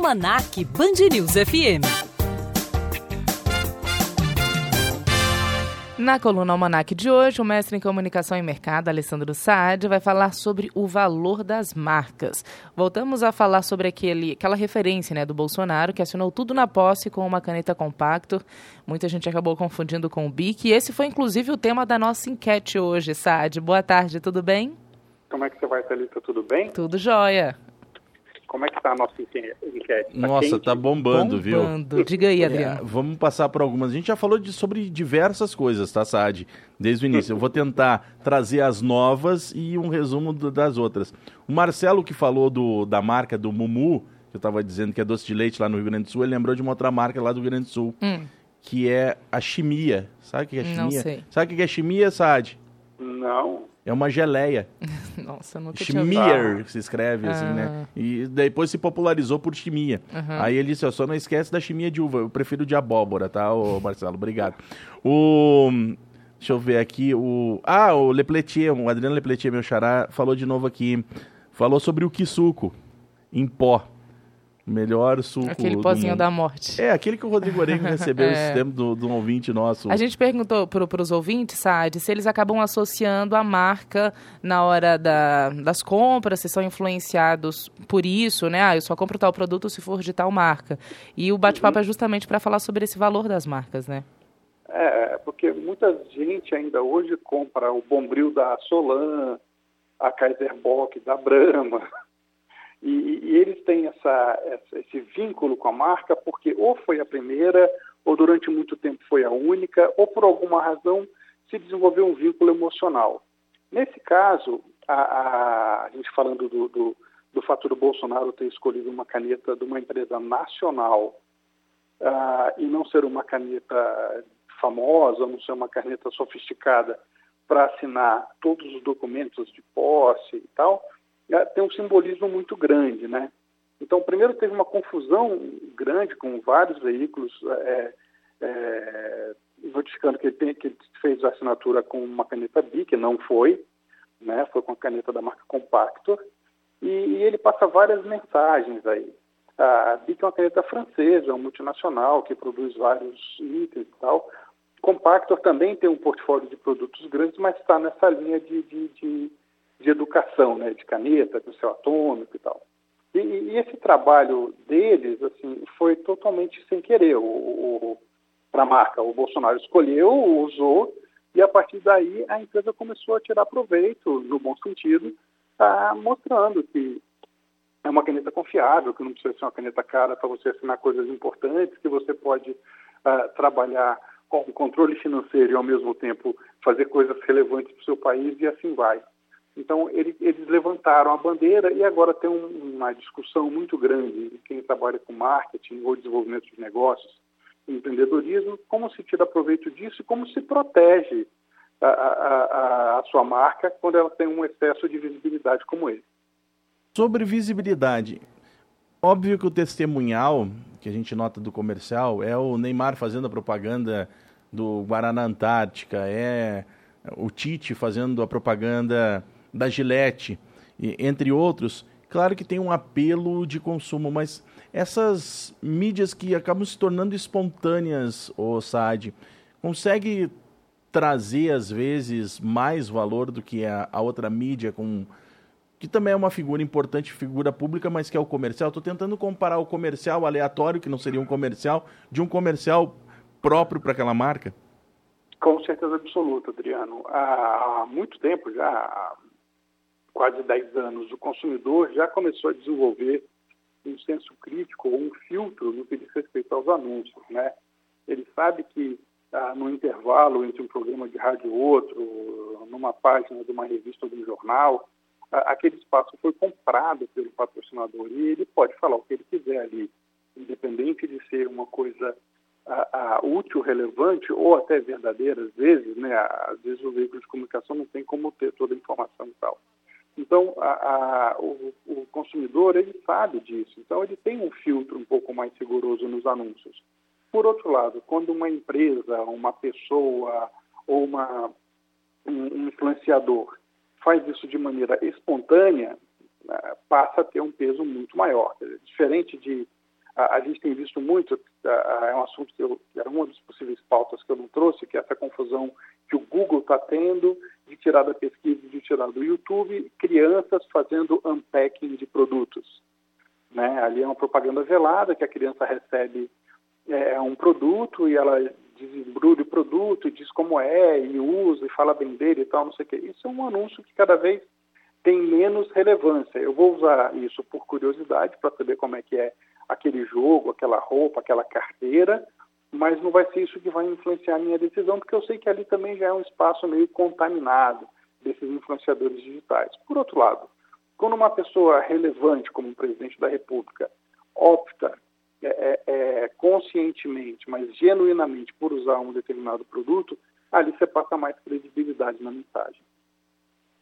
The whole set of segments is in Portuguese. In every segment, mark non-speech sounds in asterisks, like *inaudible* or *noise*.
Almanac Band News FM. Na coluna Almanac de hoje, o mestre em comunicação e mercado, Alessandro Saad, vai falar sobre o valor das marcas. Voltamos a falar sobre aquele, aquela referência né, do Bolsonaro, que assinou tudo na posse com uma caneta compacto. Muita gente acabou confundindo com o BIC. E esse foi, inclusive, o tema da nossa enquete hoje, Saad. Boa tarde, tudo bem? Como é que você vai, Thalita? Tudo bem? Tudo jóia. Como é que está a nossa enquete? Tá Nossa, tá bombando, bombando. viu? Diga aí, Adriano. É, vamos passar por algumas. A gente já falou de, sobre diversas coisas, tá, Saad? Desde o início. Eu vou tentar trazer as novas e um resumo do, das outras. O Marcelo, que falou do, da marca do Mumu, que eu estava dizendo que é doce de leite lá no Rio Grande do Sul, ele lembrou de uma outra marca lá do Rio Grande do Sul, Hum, que é a Chimia. Sabe o que é Chimia? Não sei. Sabe o que é Chimia, Saad? Não. É uma geleia. *laughs* nossa, nunca tinha. Schmier, se escreve assim, Ah. né? E depois se popularizou por chimia. Uhum. Aí ele disse, ó, só não esquece da chimia de uva. Eu prefiro de abóbora, tá, ô Marcelo? Obrigado. O... Deixa eu ver aqui, o... Ah, o Lepletier, o Adriano Lepletier, meu xará, falou de novo aqui. Falou sobre o Kisuko, em pó. Melhor suco Aquele do pozinho mundo. da morte. É, aquele que o Rodrigo Orengo *laughs* recebeu É. esse tempo do, do um ouvinte nosso. A gente perguntou para os ouvintes, Saad, se eles acabam associando a marca na hora da- das compras, se são influenciados por isso, né? Ah, eu só compro tal produto se for de tal marca. E o bate-papo é justamente para falar sobre esse valor das marcas, né? É, porque muita gente ainda hoje compra o Bombril da Solan, a Kaiser Bock da Brahma. E, e eles têm essa, essa- esse vínculo com a marca porque ou foi a primeira, ou durante muito tempo foi a única, ou por alguma razão se desenvolveu um vínculo emocional. Nesse caso, a, a- a gente falando do, do, do fato do Bolsonaro ter escolhido uma caneta de uma empresa nacional ah, e não ser uma caneta famosa, não ser uma caneta sofisticada para assinar todos os documentos de posse e tal, tem um simbolismo muito grande, né? Então, primeiro teve uma confusão grande com vários veículos eh, eh, notificando que ele, tem- que ele fez a assinatura com uma caneta BIC, não foi, né? Foi com a caneta da marca Compactor, e, e ele passa várias mensagens aí. A BIC é uma caneta francesa, é uma multinacional que produz vários itens e tal. Compactor também tem um portfólio de produtos grandes, mas está nessa linha de, de, de, de educação, né? de caneta, do céu atômico e tal. E, e esse trabalho deles assim, foi totalmente sem querer para a marca. O Bolsonaro escolheu, usou, e a partir daí a empresa começou a tirar proveito, no bom sentido, tá mostrando que é uma caneta confiável, que não precisa ser uma caneta cara para você assinar coisas importantes, que você pode ah, trabalhar com controle financeiro e ao mesmo tempo fazer coisas relevantes para o seu país e assim vai. Então ele, eles levantaram a bandeira e agora tem um, uma discussão muito grande em quem trabalha com marketing ou desenvolvimento de negócios, empreendedorismo, como se tira proveito disso e como se protege a, a, a, a sua marca quando ela tem um excesso de visibilidade como esse. Sobre visibilidade, óbvio que o testemunhal que a gente nota do comercial é o Neymar fazendo a propaganda do Guaraná Antártica, é o Tite fazendo a propaganda da Gillette, entre outros. Claro que tem um apelo de consumo, mas essas mídias que acabam se tornando espontâneas, o Saad, consegue trazer às vezes mais valor do que a, a outra mídia com que também é uma figura importante, figura pública, mas que é o comercial. Estou tentando comparar o comercial aleatório, que não seria um comercial, de um comercial próprio para aquela marca. Com certeza absoluta, Adriano. Há muito tempo, já quase 10 anos, o consumidor já começou a desenvolver um senso crítico ou um filtro no que diz respeito aos anúncios. Né? Ele sabe que ah, no intervalo entre um programa de rádio e outro, numa página de uma revista ou de um jornal, aquele espaço foi comprado pelo patrocinador e ele pode falar o que ele quiser ali, independente de ser uma coisa a, a, útil, relevante ou até verdadeira, às vezes, né? Às vezes o veículo de comunicação não tem como ter toda a informação e tal. Então, a, o, o, consumidor, ele sabe disso. Então, ele tem um filtro um pouco mais rigoroso nos anúncios. Por outro lado, quando uma empresa, uma pessoa ou uma, um influenciador faz isso de maneira espontânea, passa a ter um peso muito maior. Diferente de a, a gente tem visto muito, é um assunto que eu, era uma das possíveis pautas que eu não trouxe, que é essa confusão que o Google está tendo de tirar da pesquisa, de tirar do YouTube, crianças fazendo unpacking de produtos. Né? Ali é uma propaganda velada que a criança recebe é, é um produto e ela desembrulha o produto e diz como é, e usa, e fala bem dele e tal, não sei o quê. Isso é um anúncio que cada vez tem menos relevância. Eu vou usar isso por curiosidade para saber como é que é aquele jogo, aquela roupa, aquela carteira, mas não vai ser isso que vai influenciar a minha decisão, porque eu sei que ali também já é um espaço meio contaminado desses influenciadores digitais. Por outro lado, quando uma pessoa relevante como o presidente da República opta é, é, é, conscientemente, mas genuinamente por usar um determinado produto, ali você passa mais credibilidade na mensagem.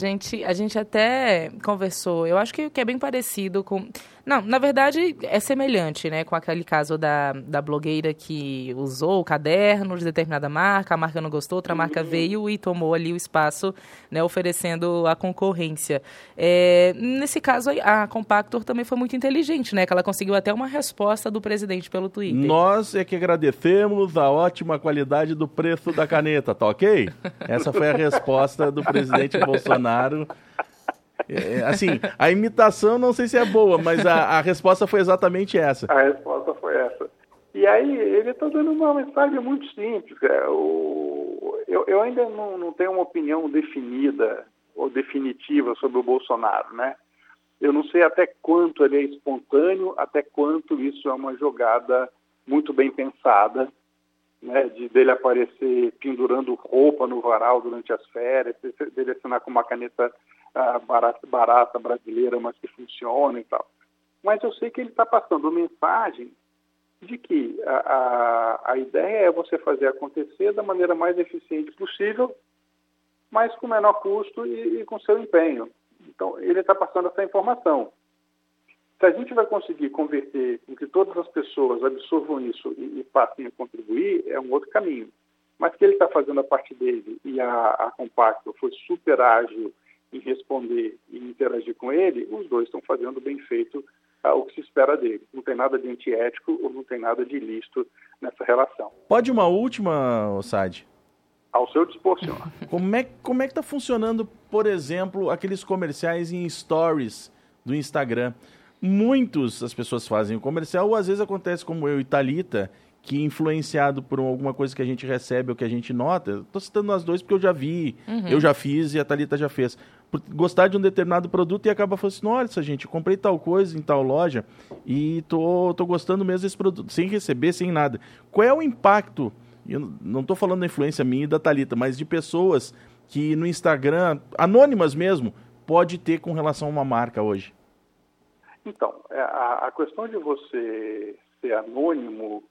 Gente, a gente até conversou, eu acho que é bem parecido com. Não, na verdade é semelhante, né? Com aquele caso da, da blogueira que usou o caderno de determinada marca, a marca não gostou, outra marca uhum. veio e tomou ali o espaço, né? Oferecendo a concorrência. É, nesse caso, a Compactor também foi muito inteligente, né? Que ela conseguiu até uma resposta do presidente pelo Twitter. Nós é que agradecemos a ótima qualidade do preço da caneta, tá ok? Essa foi a resposta do presidente *laughs* Bolsonaro é, assim, a imitação não sei se é boa, mas a, a resposta foi exatamente essa. A resposta foi essa. E aí ele está dando uma mensagem muito simples. O, eu, eu ainda não, não tenho uma opinião definida ou definitiva sobre o Bolsonaro, né? Eu não sei até quanto ele é espontâneo, até quanto isso é uma jogada muito bem pensada, né, de dele aparecer pendurando roupa no varal durante as férias, dele assinar com uma caneta barata, barata, brasileira, mas que funciona e tal. Mas eu sei que ele está passando mensagem de que a, a, a ideia é você fazer acontecer da maneira mais eficiente possível, mas com menor custo e, e com seu empenho. Então, ele está passando essa informação. Se a gente vai conseguir converter com que todas as pessoas absorvam isso e, e passem a contribuir, é um outro caminho. Mas que ele está fazendo a parte dele e a, a Compacto foi super ágil em responder e interagir com ele, os dois estão fazendo bem feito ah, o que se espera dele. Não tem nada de antiético ou não tem nada de ilícito nessa relação. Pode uma última, Osad? Ao seu dispor, senhor. *laughs* Como é, como é que está funcionando, por exemplo, aqueles comerciais em stories do Instagram? Muitos as pessoas fazem o comercial, ou às vezes acontece como eu e Thalita, que influenciado por alguma coisa que a gente recebe ou que a gente nota, estou citando nós dois porque eu já vi, uhum. eu já fiz e a Thalita já fez. Por gostar de um determinado produto e acaba falando assim, olha gente, comprei tal coisa em tal loja e tô, tô gostando mesmo desse produto, sem receber, sem nada. Qual é o impacto, eu não estou falando da influência minha e da Thalita, mas de pessoas que no Instagram, anônimas mesmo, pode ter com relação a uma marca hoje? Então, é, a, a questão de você ser anônimo,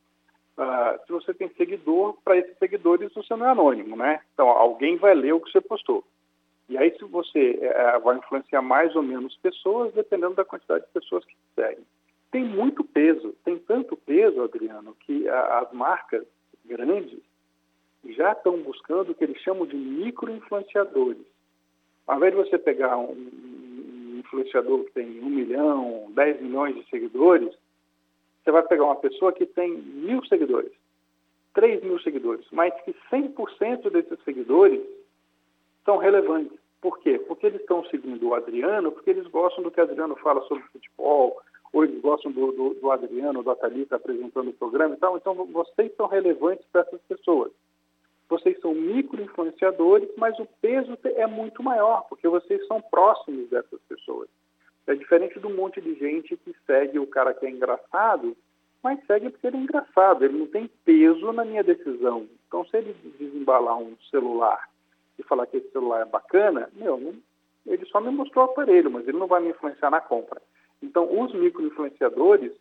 uh, se você tem seguidor, para esses seguidores você não é anônimo, né? Então, alguém vai ler o que você postou. E aí, se você uh, vai influenciar mais ou menos pessoas, dependendo da quantidade de pessoas que seguem. Tem muito peso, tem tanto peso, Adriano, que as marcas grandes já estão buscando o que eles chamam de micro-influenciadores. Ao invés de você pegar um, influenciador que tem um milhão, dez milhões de seguidores, você vai pegar uma pessoa que tem mil seguidores, três mil seguidores, mas que 100% desses seguidores são relevantes. Por quê? Porque eles estão seguindo o Adriano, porque eles gostam do que o Adriano fala sobre futebol, ou eles gostam do, do, do Adriano, do Atalita apresentando o programa e tal. Então, vocês são relevantes para essas pessoas vocês são micro-influenciadores, mas o peso é muito maior, porque vocês são próximos dessas pessoas. É diferente do monte de gente que segue o cara que é engraçado, mas segue porque ele é engraçado, ele não tem peso na minha decisão. Então, se ele desembalar um celular e falar que esse celular é bacana, meu, ele só me mostrou o aparelho, mas ele não vai me influenciar na compra. Então, os micro-influenciadores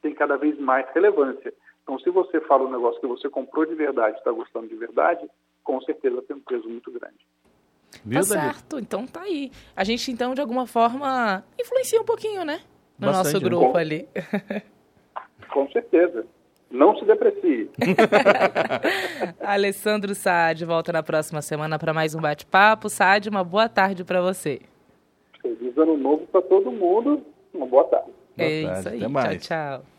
têm cada vez mais relevância. Então, se você fala um negócio que você comprou de verdade, está gostando de verdade, com certeza tem um peso muito grande. Viu, tá certo, então tá aí. A gente, então, de alguma forma, influencia um pouquinho, né? No Bastante, nosso né? grupo né? ali. Com certeza. Não se deprecie. *laughs* Alessandro Saad volta na próxima semana para mais um bate-papo. Saad, uma boa tarde para você. Feliz ano novo para todo mundo. Uma boa tarde. É boa é tarde. isso aí. Tchau, tchau.